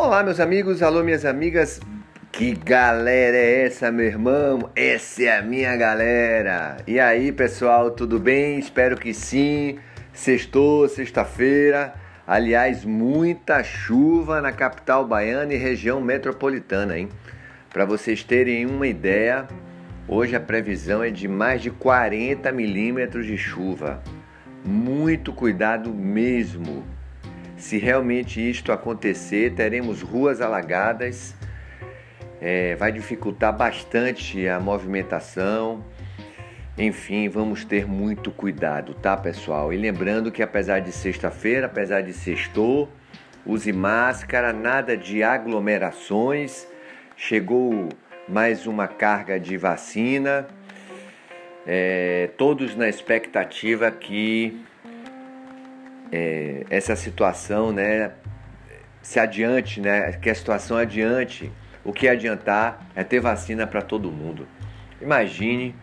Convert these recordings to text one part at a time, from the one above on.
Olá, meus amigos, alô, minhas amigas. Que galera é essa, meu irmão? Essa é a minha galera. E aí, pessoal, tudo bem? Espero que sim. Sextou, sexta-feira. Aliás, muita chuva na capital baiana e região metropolitana, hein? Para vocês terem uma ideia, hoje a previsão é de mais de 40 milímetros de chuva. Muito cuidado mesmo. Se realmente isto acontecer, teremos ruas alagadas, é, vai dificultar bastante a movimentação. Enfim, vamos ter muito cuidado, tá, pessoal? E lembrando que apesar de sexta-feira, apesar de sextou, use máscara, nada de aglomerações. Chegou mais uma carga de vacina. É, todos na expectativa que é, essa situação, né, se adiante, né, que a situação adiante, o que adiantar é ter vacina para todo mundo. Imagine,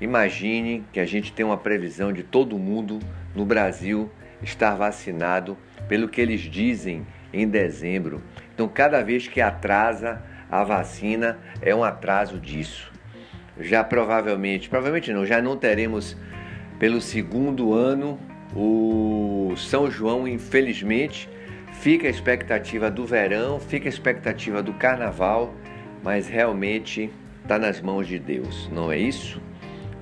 imagine que a gente tem uma previsão de todo mundo no Brasil estar vacinado pelo que eles dizem em dezembro. Então, cada vez que atrasa a vacina, é um atraso disso. Já provavelmente, provavelmente não, já não teremos pelo segundo ano o São João, infelizmente, fica a expectativa do verão, fica a expectativa do carnaval, mas realmente está nas mãos de Deus, não é isso?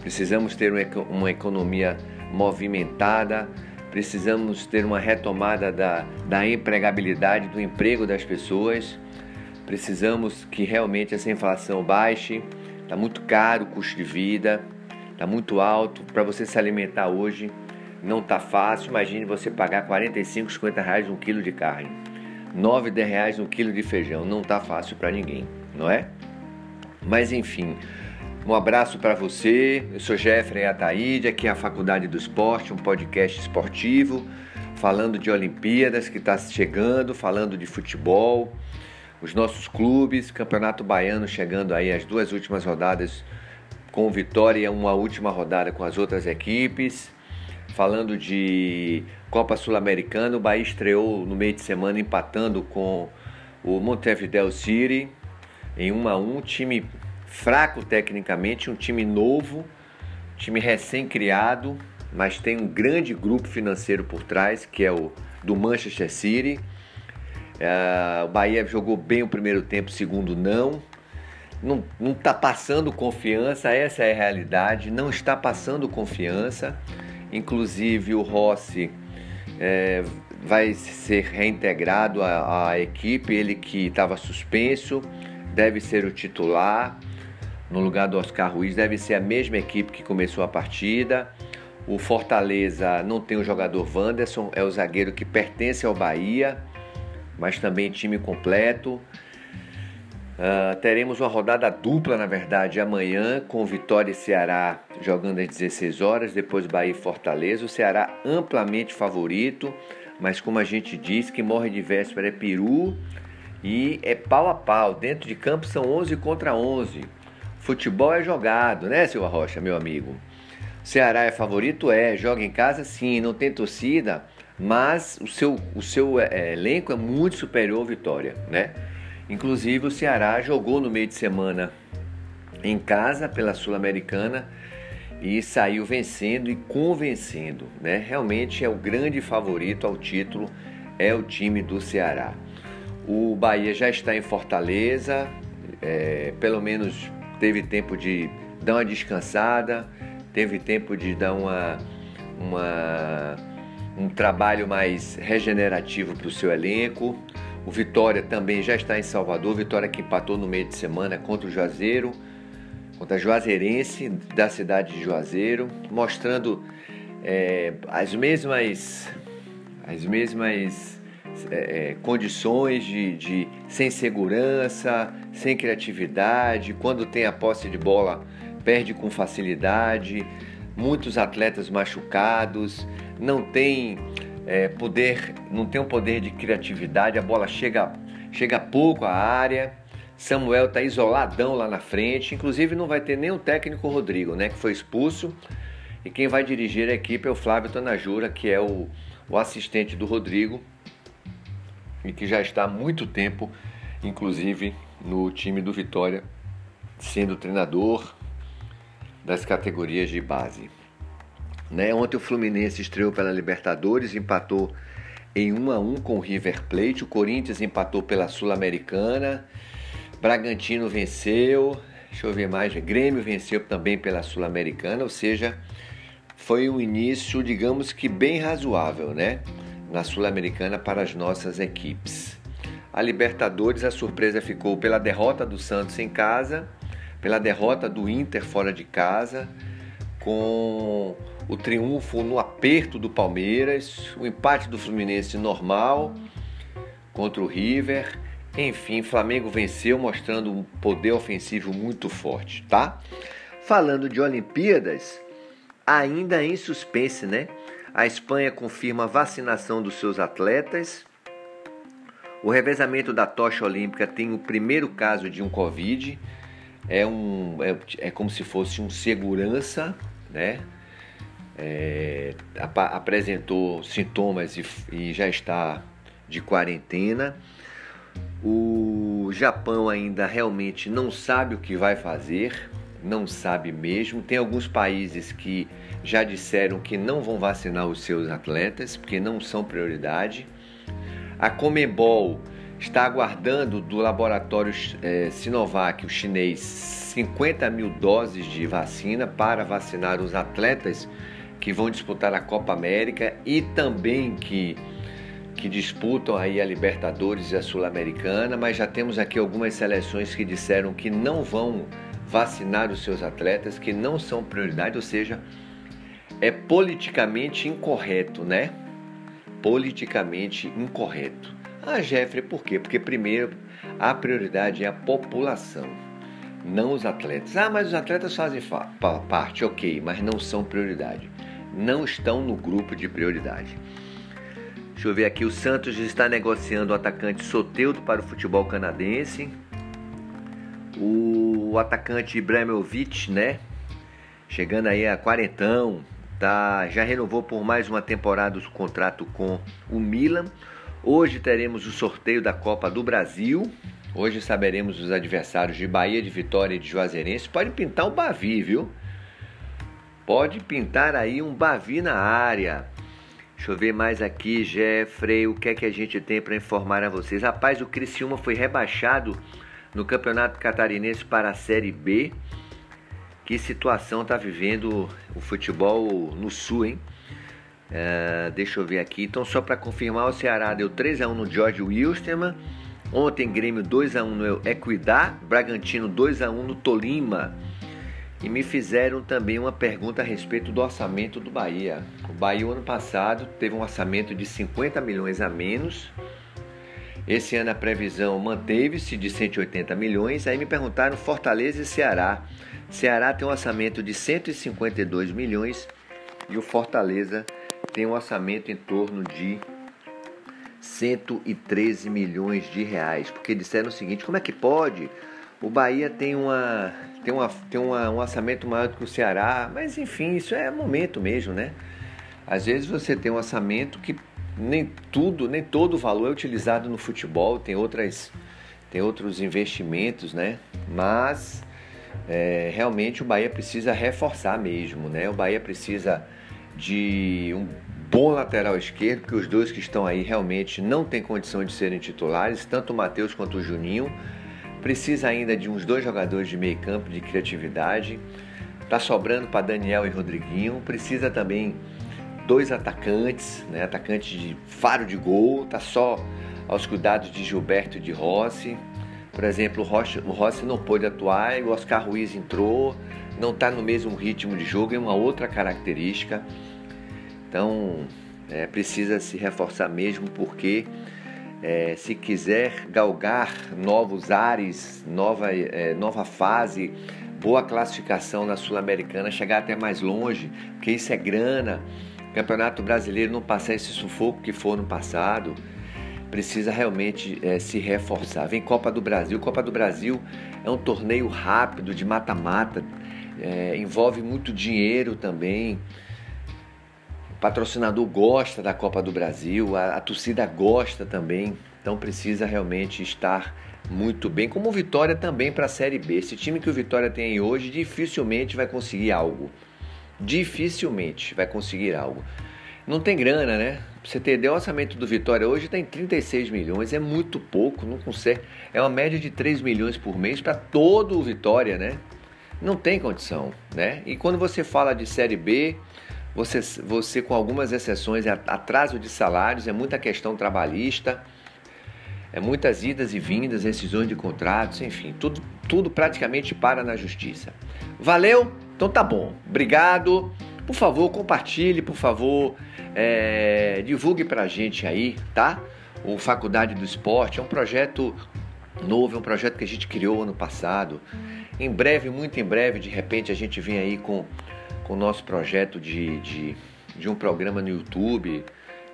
Precisamos ter uma economia movimentada, precisamos ter uma retomada da, da empregabilidade, do emprego das pessoas, precisamos que realmente essa inflação baixe, está muito caro o custo de vida, está muito alto. Para você se alimentar hoje não tá fácil. Imagine você pagar 45, 50 reais um quilo de carne, 9, 10 reais um quilo de feijão. Não tá fácil para ninguém, não é? Mas enfim, um abraço para você. Eu sou Jeffrey Ataíde, aqui é a Faculdade do Esporte, um podcast esportivo, falando de Olimpíadas que está chegando, falando de futebol, os nossos clubes, Campeonato Baiano chegando aí as duas últimas rodadas com vitória e uma última rodada com as outras equipes. Falando de Copa Sul-Americana, o Bahia estreou no meio de semana empatando com o Montevideo City em 1 a 1, time fraco tecnicamente, um time novo, time recém-criado, mas tem um grande grupo financeiro por trás, que é o do Manchester City. Uh, o Bahia jogou bem o primeiro tempo, segundo não. Não está passando confiança, essa é a realidade, não está passando confiança. Inclusive o Rossi é, vai ser reintegrado à, à equipe, ele que estava suspenso, deve ser o titular. No lugar do Oscar Ruiz, deve ser a mesma equipe que começou a partida. O Fortaleza não tem o jogador Wanderson, é o zagueiro que pertence ao Bahia, mas também time completo. Uh, teremos uma rodada dupla, na verdade, amanhã, com Vitória e Ceará jogando às 16 horas, depois Bahia e Fortaleza. O Ceará amplamente favorito, mas como a gente disse, que morre de véspera é peru e é pau a pau. Dentro de campo são 11 contra 11. Futebol é jogado, né, Silva Rocha, meu amigo? Ceará é favorito? É. Joga em casa? Sim. Não tem torcida, mas o seu, o seu é, elenco é muito superior ao Vitória, né? Inclusive o Ceará jogou no meio de semana em casa pela Sul-Americana e saiu vencendo e convencendo, né? Realmente é o grande favorito ao título é o time do Ceará. O Bahia já está em Fortaleza, é, pelo menos teve tempo de dar uma descansada, teve tempo de dar uma, uma um trabalho mais regenerativo para o seu elenco. O Vitória também já está em Salvador. Vitória que empatou no meio de semana contra o Juazeiro, contra a Juazeirense da cidade de Juazeiro, mostrando é, as mesmas, as mesmas é, é, condições de, de sem segurança, sem criatividade. Quando tem a posse de bola, perde com facilidade. Muitos atletas machucados, não tem é, poder, não tem um poder de criatividade, a bola chega, chega pouco à área. Samuel está isoladão lá na frente, inclusive não vai ter nem o técnico Rodrigo, né, que foi expulso. E quem vai dirigir a equipe é o Flávio Tanajura, que é o, o assistente do Rodrigo. e que já está há muito tempo, inclusive no time do Vitória, sendo treinador das categorias de base. Né? Ontem o Fluminense estreou pela Libertadores, empatou em 1 a 1 com o River Plate. O Corinthians empatou pela Sul-Americana. Bragantino venceu. Deixa eu ver mais. Grêmio venceu também pela Sul-Americana, ou seja, foi um início, digamos que bem razoável, né? Na Sul-Americana para as nossas equipes. A Libertadores, a surpresa ficou pela derrota do Santos em casa, pela derrota do Inter fora de casa, com o triunfo no aperto do Palmeiras, o empate do Fluminense normal contra o River. Enfim, Flamengo venceu mostrando um poder ofensivo muito forte, tá? Falando de Olimpíadas, ainda em suspense, né? A Espanha confirma a vacinação dos seus atletas. O revezamento da tocha olímpica tem o primeiro caso de um Covid. É, um, é, é como se fosse um segurança, né? É, ap apresentou sintomas e, e já está de quarentena. O Japão ainda realmente não sabe o que vai fazer, não sabe mesmo. Tem alguns países que já disseram que não vão vacinar os seus atletas, porque não são prioridade. A Comebol está aguardando do laboratório é, Sinovac, o chinês, 50 mil doses de vacina para vacinar os atletas que vão disputar a Copa América e também que, que disputam aí a Libertadores e a Sul-Americana, mas já temos aqui algumas seleções que disseram que não vão vacinar os seus atletas, que não são prioridade, ou seja, é politicamente incorreto, né? Politicamente incorreto. Ah, Jeffrey, por quê? Porque primeiro a prioridade é a população, não os atletas. Ah, mas os atletas fazem parte, ok, mas não são prioridade não estão no grupo de prioridade. Deixa eu ver aqui, o Santos está negociando o atacante Soteudo para o futebol canadense. O atacante Ibrahimovic, né? Chegando aí a quarentão, tá, já renovou por mais uma temporada o contrato com o Milan. Hoje teremos o sorteio da Copa do Brasil. Hoje saberemos os adversários de Bahia, de Vitória e de Juazeirense. Pode pintar o Bavi, viu? Pode pintar aí um Bavi na área. Deixa eu ver mais aqui, Jeffrey. O que é que a gente tem para informar a vocês? Rapaz, o Criciúma foi rebaixado no Campeonato Catarinense para a Série B. Que situação está vivendo o futebol no Sul, hein? Uh, deixa eu ver aqui. Então, só para confirmar, o Ceará deu 3x1 no George Wilstermann. Ontem, Grêmio 2x1 no Equidá. Bragantino 2x1 no Tolima e me fizeram também uma pergunta a respeito do orçamento do Bahia. O Bahia, ano passado, teve um orçamento de 50 milhões a menos. Esse ano a previsão manteve-se de 180 milhões. Aí me perguntaram Fortaleza e Ceará. Ceará tem um orçamento de 152 milhões e o Fortaleza tem um orçamento em torno de 113 milhões de reais. Porque disseram o seguinte: como é que pode? O Bahia tem uma tem, uma, tem uma, um orçamento maior do que o Ceará, mas enfim, isso é momento mesmo, né? Às vezes você tem um orçamento que nem tudo, nem todo o valor é utilizado no futebol, tem outras tem outros investimentos, né? Mas é, realmente o Bahia precisa reforçar mesmo, né? O Bahia precisa de um bom lateral esquerdo, porque os dois que estão aí realmente não têm condição de serem titulares, tanto o Matheus quanto o Juninho. Precisa ainda de uns dois jogadores de meio campo de criatividade. Tá sobrando para Daniel e Rodriguinho. Precisa também dois atacantes, né? Atacantes de faro de gol. Tá só aos cuidados de Gilberto e de Rossi. Por exemplo, o Rossi, o Rossi não pôde atuar e o Oscar Ruiz entrou. Não está no mesmo ritmo de jogo, é uma outra característica. Então, é, precisa se reforçar mesmo porque é, se quiser galgar novos ares, nova, é, nova fase, boa classificação na Sul-Americana, chegar até mais longe, porque isso é grana. Campeonato Brasileiro não passar esse sufoco que foi no passado, precisa realmente é, se reforçar. Vem Copa do Brasil. Copa do Brasil é um torneio rápido de mata-mata, é, envolve muito dinheiro também patrocinador gosta da Copa do Brasil, a, a torcida gosta também. Então precisa realmente estar muito bem, como o Vitória também para a Série B. Esse time que o Vitória tem hoje dificilmente vai conseguir algo. Dificilmente vai conseguir algo. Não tem grana, né? Você ideia, o orçamento do Vitória hoje tem 36 milhões, é muito pouco, não consegue. É uma média de 3 milhões por mês para todo o Vitória, né? Não tem condição, né? E quando você fala de Série B, você, você com algumas exceções, é atraso de salários, é muita questão trabalhista, é muitas idas e vindas, decisões de contratos, enfim, tudo, tudo praticamente para na justiça. Valeu? Então tá bom. Obrigado. Por favor, compartilhe, por favor, é, divulgue pra gente aí, tá? O Faculdade do Esporte é um projeto novo, é um projeto que a gente criou ano passado. Em breve, muito em breve, de repente a gente vem aí com o nosso projeto de, de, de um programa no YouTube.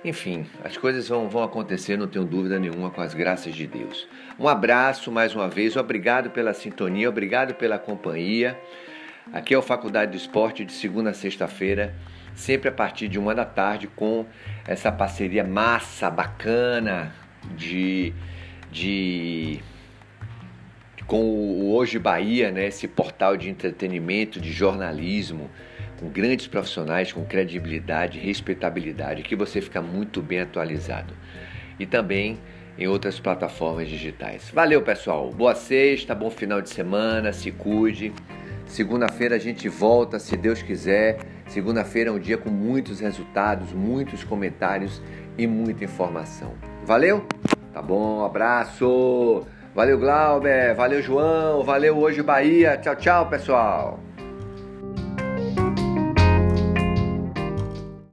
Enfim, as coisas vão, vão acontecer, não tenho dúvida nenhuma, com as graças de Deus. Um abraço mais uma vez, obrigado pela sintonia, obrigado pela companhia. Aqui é o Faculdade do Esporte, de segunda a sexta-feira, sempre a partir de uma da tarde, com essa parceria massa, bacana, de, de com o Hoje Bahia, né, esse portal de entretenimento, de jornalismo, com grandes profissionais, com credibilidade, respeitabilidade, que você fica muito bem atualizado. E também em outras plataformas digitais. Valeu, pessoal. Boa sexta, bom final de semana, se cuide. Segunda-feira a gente volta, se Deus quiser. Segunda-feira é um dia com muitos resultados, muitos comentários e muita informação. Valeu? Tá bom, abraço. Valeu, Glauber. Valeu, João. Valeu, Hoje Bahia. Tchau, tchau, pessoal.